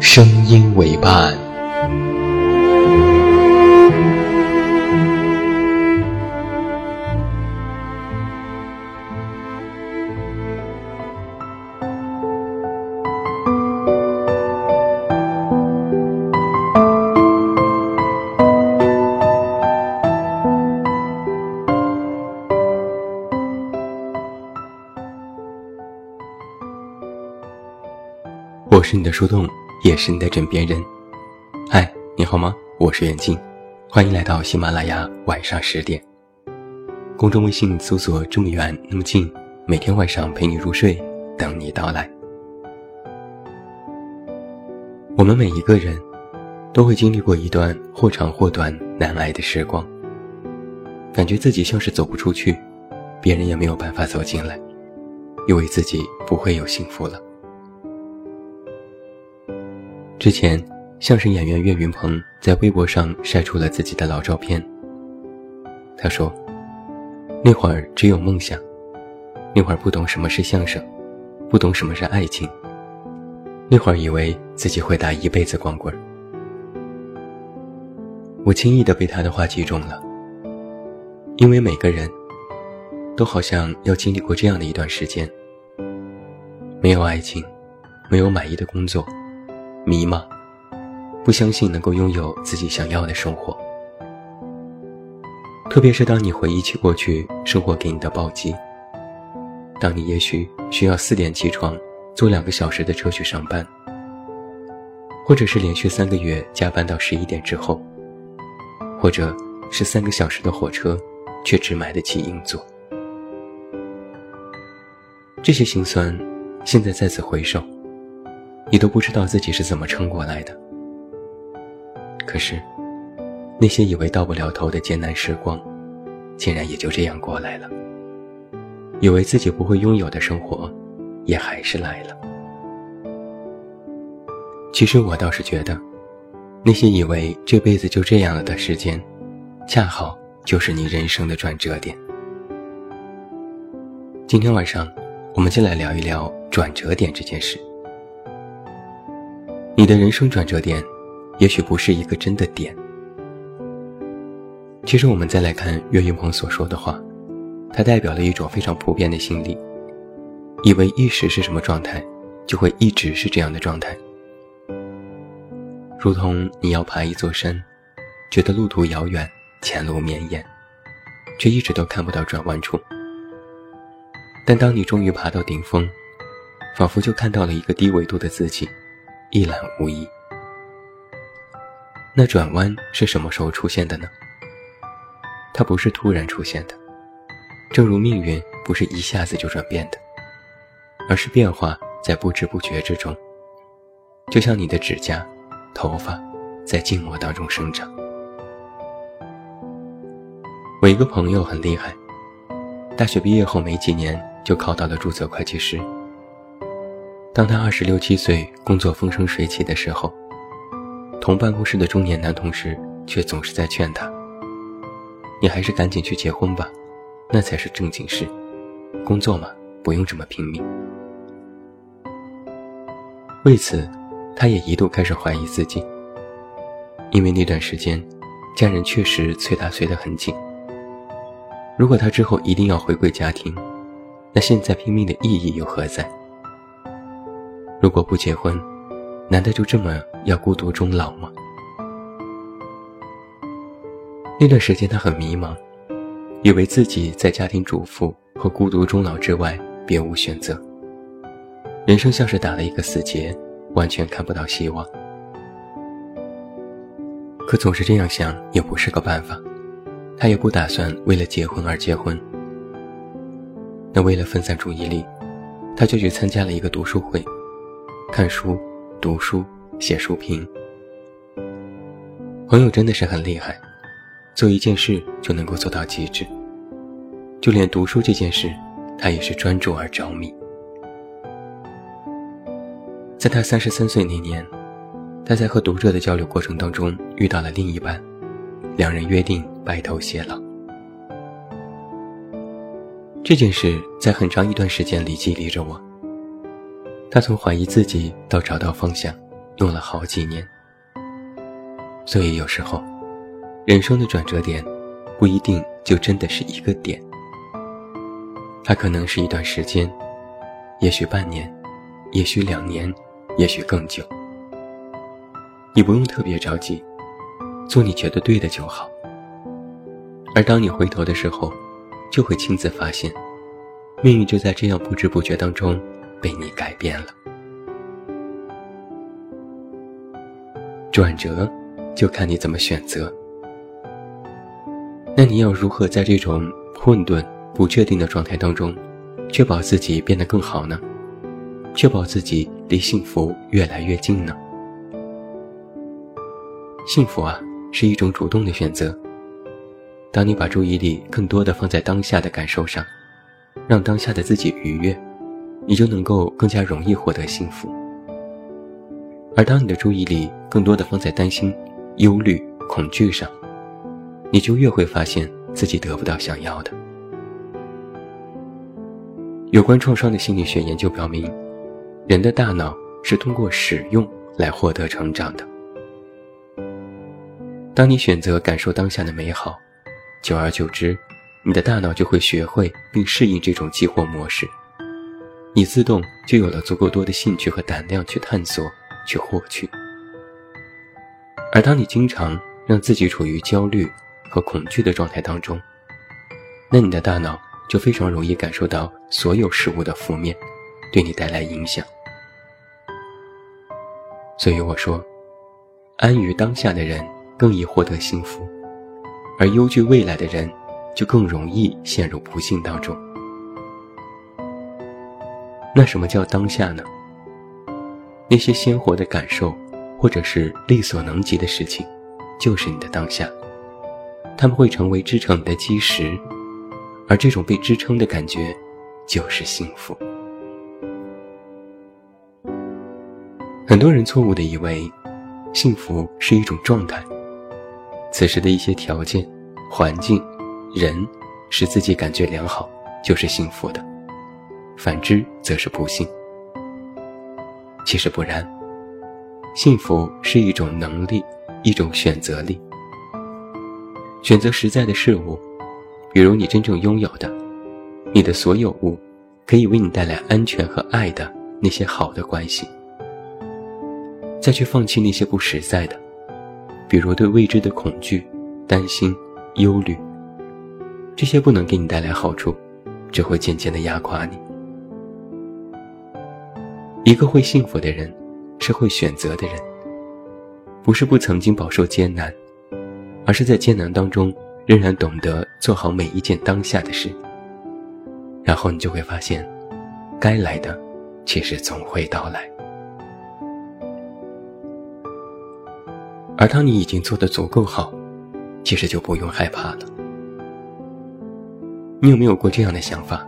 声音为伴。我是你的树洞。也是你的枕边人，嗨，你好吗？我是远近，欢迎来到喜马拉雅晚上十点。公众微信搜索“这么远那么近”，每天晚上陪你入睡，等你到来。我们每一个人都会经历过一段或长或短难挨的时光，感觉自己像是走不出去，别人也没有办法走进来，以为自己不会有幸福了。之前，相声演员岳云鹏在微博上晒出了自己的老照片。他说：“那会儿只有梦想，那会儿不懂什么是相声，不懂什么是爱情，那会儿以为自己会打一辈子光棍。”我轻易的被他的话击中了，因为每个人都好像要经历过这样的一段时间：没有爱情，没有满意的工作。迷茫，不相信能够拥有自己想要的生活。特别是当你回忆起过去生活给你的暴击，当你也许需要四点起床，坐两个小时的车去上班，或者是连续三个月加班到十一点之后，或者是三个小时的火车，却只买得起硬座。这些心酸，现在再次回首。你都不知道自己是怎么撑过来的。可是，那些以为到不了头的艰难时光，竟然也就这样过来了。以为自己不会拥有的生活，也还是来了。其实我倒是觉得，那些以为这辈子就这样了的时间，恰好就是你人生的转折点。今天晚上，我们就来聊一聊转折点这件事。你的人生转折点，也许不是一个真的点。其实，我们再来看岳云鹏所说的话，它代表了一种非常普遍的心理：以为一时是什么状态，就会一直是这样的状态。如同你要爬一座山，觉得路途遥远，前路绵延，却一直都看不到转弯处。但当你终于爬到顶峰，仿佛就看到了一个低纬度的自己。一览无遗。那转弯是什么时候出现的呢？它不是突然出现的，正如命运不是一下子就转变的，而是变化在不知不觉之中。就像你的指甲、头发，在静默当中生长。我一个朋友很厉害，大学毕业后没几年就考到了注册会计师。当他二十六七岁，工作风生水起的时候，同办公室的中年男同事却总是在劝他：“你还是赶紧去结婚吧，那才是正经事。工作嘛，不用这么拼命。”为此，他也一度开始怀疑自己，因为那段时间，家人确实催他催得很紧。如果他之后一定要回归家庭，那现在拼命的意义又何在？如果不结婚，难道就这么要孤独终老吗？那段时间他很迷茫，以为自己在家庭主妇和孤独终老之外别无选择。人生像是打了一个死结，完全看不到希望。可总是这样想也不是个办法，他也不打算为了结婚而结婚。那为了分散注意力，他就去参加了一个读书会，看书、读书、写书评。朋友真的是很厉害，做一件事就能够做到极致。就连读书这件事，他也是专注而着迷。在他三十三岁那年。他在和读者的交流过程当中遇到了另一半，两人约定白头偕老。这件事在很长一段时间里激励着我。他从怀疑自己到找到方向，用了好几年。所以有时候，人生的转折点，不一定就真的是一个点。它可能是一段时间，也许半年，也许两年，也许更久。你不用特别着急，做你觉得对的就好。而当你回头的时候，就会亲自发现，命运就在这样不知不觉当中被你改变了。转折，就看你怎么选择。那你要如何在这种混沌、不确定的状态当中，确保自己变得更好呢？确保自己离幸福越来越近呢？幸福啊，是一种主动的选择。当你把注意力更多的放在当下的感受上，让当下的自己愉悦，你就能够更加容易获得幸福。而当你的注意力更多的放在担心、忧虑、恐惧上，你就越会发现自己得不到想要的。有关创伤的心理学研究表明，人的大脑是通过使用来获得成长的。当你选择感受当下的美好，久而久之，你的大脑就会学会并适应这种激活模式，你自动就有了足够多的兴趣和胆量去探索、去获取。而当你经常让自己处于焦虑和恐惧的状态当中，那你的大脑就非常容易感受到所有事物的负面，对你带来影响。所以我说，安于当下的人。更易获得幸福，而忧惧未来的人，就更容易陷入不幸当中。那什么叫当下呢？那些鲜活的感受，或者是力所能及的事情，就是你的当下。他们会成为支撑你的基石，而这种被支撑的感觉，就是幸福。很多人错误的以为，幸福是一种状态。此时的一些条件、环境、人，使自己感觉良好，就是幸福的；反之，则是不幸。其实不然，幸福是一种能力，一种选择力。选择实在的事物，比如你真正拥有的，你的所有物，可以为你带来安全和爱的那些好的关系，再去放弃那些不实在的。比如对未知的恐惧、担心、忧虑，这些不能给你带来好处，只会渐渐的压垮你。一个会幸福的人，是会选择的人，不是不曾经饱受艰难，而是在艰难当中仍然懂得做好每一件当下的事。然后你就会发现，该来的，其实总会到来。而当你已经做得足够好，其实就不用害怕了。你有没有过这样的想法？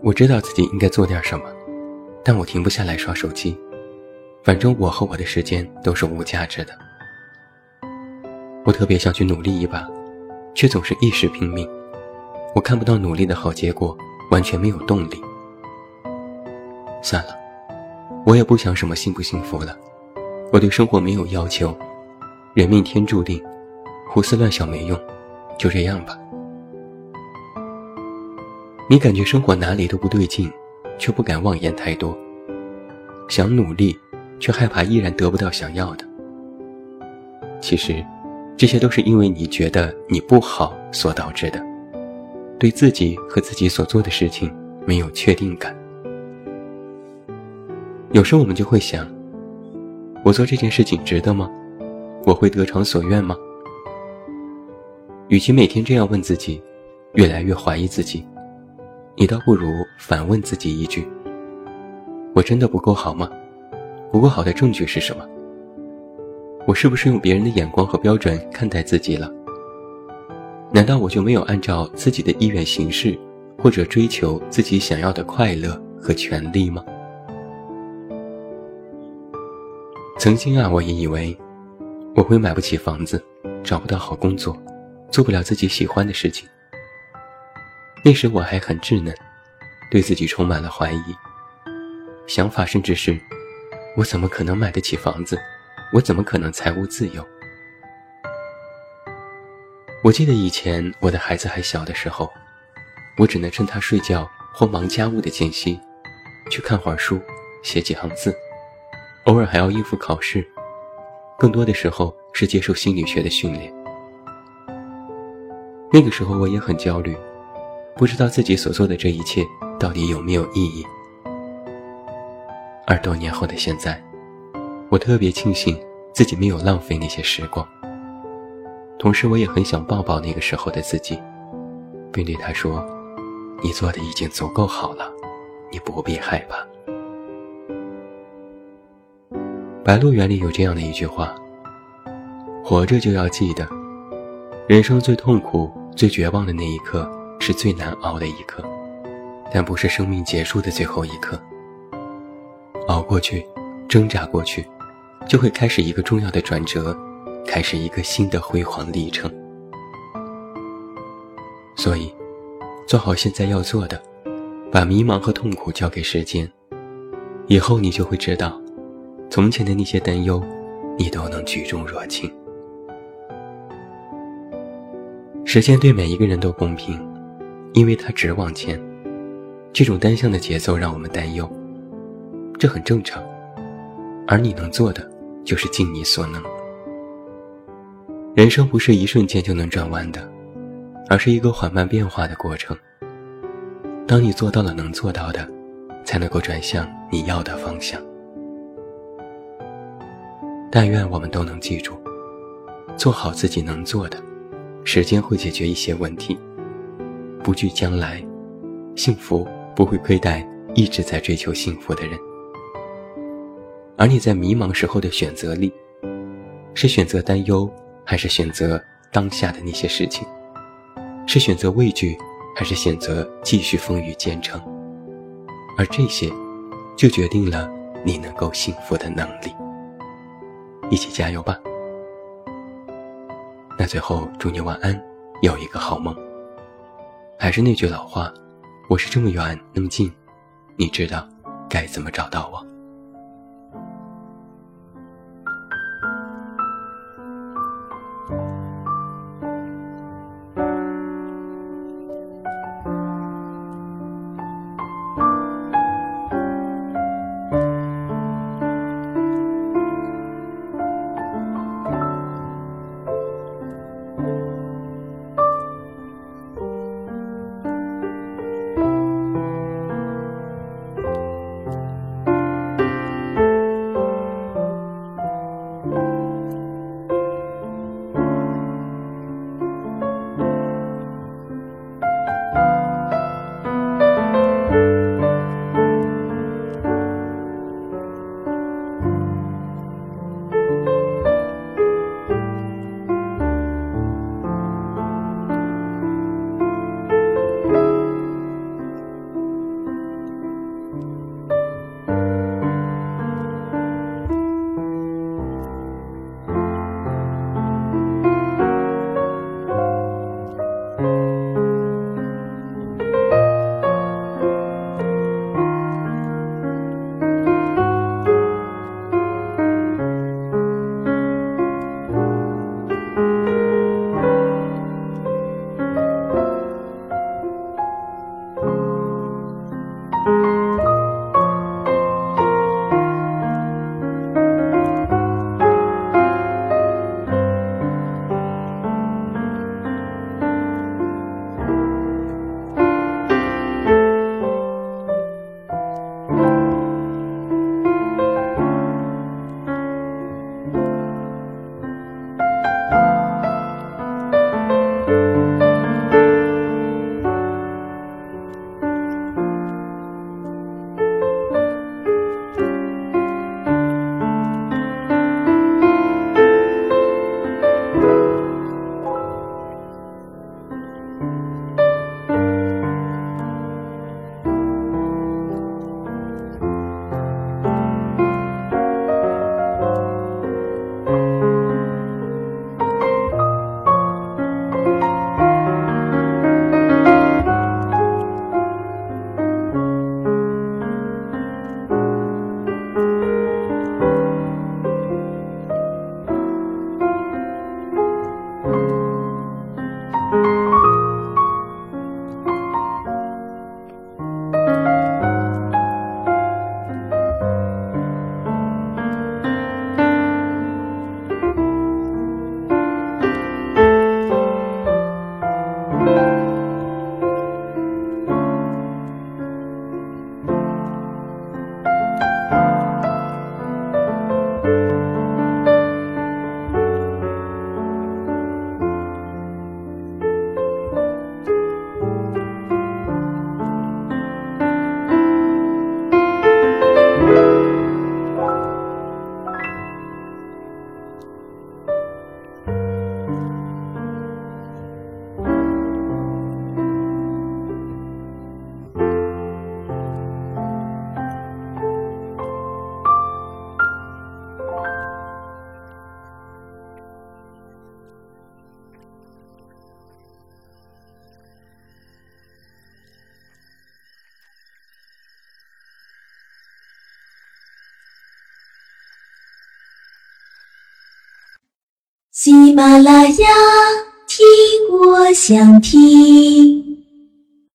我知道自己应该做点什么，但我停不下来刷手机。反正我和我的时间都是无价值的。我特别想去努力一把，却总是一时拼命。我看不到努力的好结果，完全没有动力。算了，我也不想什么幸不幸福了。我对生活没有要求，人命天注定，胡思乱想没用，就这样吧。你感觉生活哪里都不对劲，却不敢妄言太多。想努力，却害怕依然得不到想要的。其实，这些都是因为你觉得你不好所导致的，对自己和自己所做的事情没有确定感。有时我们就会想：我做这件事情值得吗？我会得偿所愿吗？与其每天这样问自己，越来越怀疑自己，你倒不如反问自己一句：我真的不够好吗？不够好的证据是什么？我是不是用别人的眼光和标准看待自己了？难道我就没有按照自己的意愿行事，或者追求自己想要的快乐和权利吗？曾经啊，我也以为我会买不起房子，找不到好工作，做不了自己喜欢的事情。那时我还很稚嫩，对自己充满了怀疑，想法甚至是：我怎么可能买得起房子？我怎么可能财务自由？我记得以前我的孩子还小的时候，我只能趁他睡觉或忙家务的间隙，去看会儿书，写几行字，偶尔还要应付考试，更多的时候是接受心理学的训练。那个时候我也很焦虑，不知道自己所做的这一切到底有没有意义。而多年后的现在。我特别庆幸自己没有浪费那些时光，同时我也很想抱抱那个时候的自己，并对他说：“你做的已经足够好了，你不必害怕。”《白鹿原》里有这样的一句话：“活着就要记得，人生最痛苦、最绝望的那一刻是最难熬的一刻，但不是生命结束的最后一刻。熬过去，挣扎过去。”就会开始一个重要的转折，开始一个新的辉煌历程。所以，做好现在要做的，把迷茫和痛苦交给时间，以后你就会知道，从前的那些担忧，你都能举重若轻。时间对每一个人都公平，因为它只往前。这种单向的节奏让我们担忧，这很正常。而你能做的。就是尽你所能。人生不是一瞬间就能转弯的，而是一个缓慢变化的过程。当你做到了能做到的，才能够转向你要的方向。但愿我们都能记住，做好自己能做的，时间会解决一些问题。不惧将来，幸福不会亏待一直在追求幸福的人。而你在迷茫时候的选择里，是选择担忧，还是选择当下的那些事情？是选择畏惧，还是选择继续风雨兼程？而这些，就决定了你能够幸福的能力。一起加油吧！那最后祝你晚安，有一个好梦。还是那句老话，我是这么远那么近，你知道该怎么找到我。喜马拉雅，听我想听。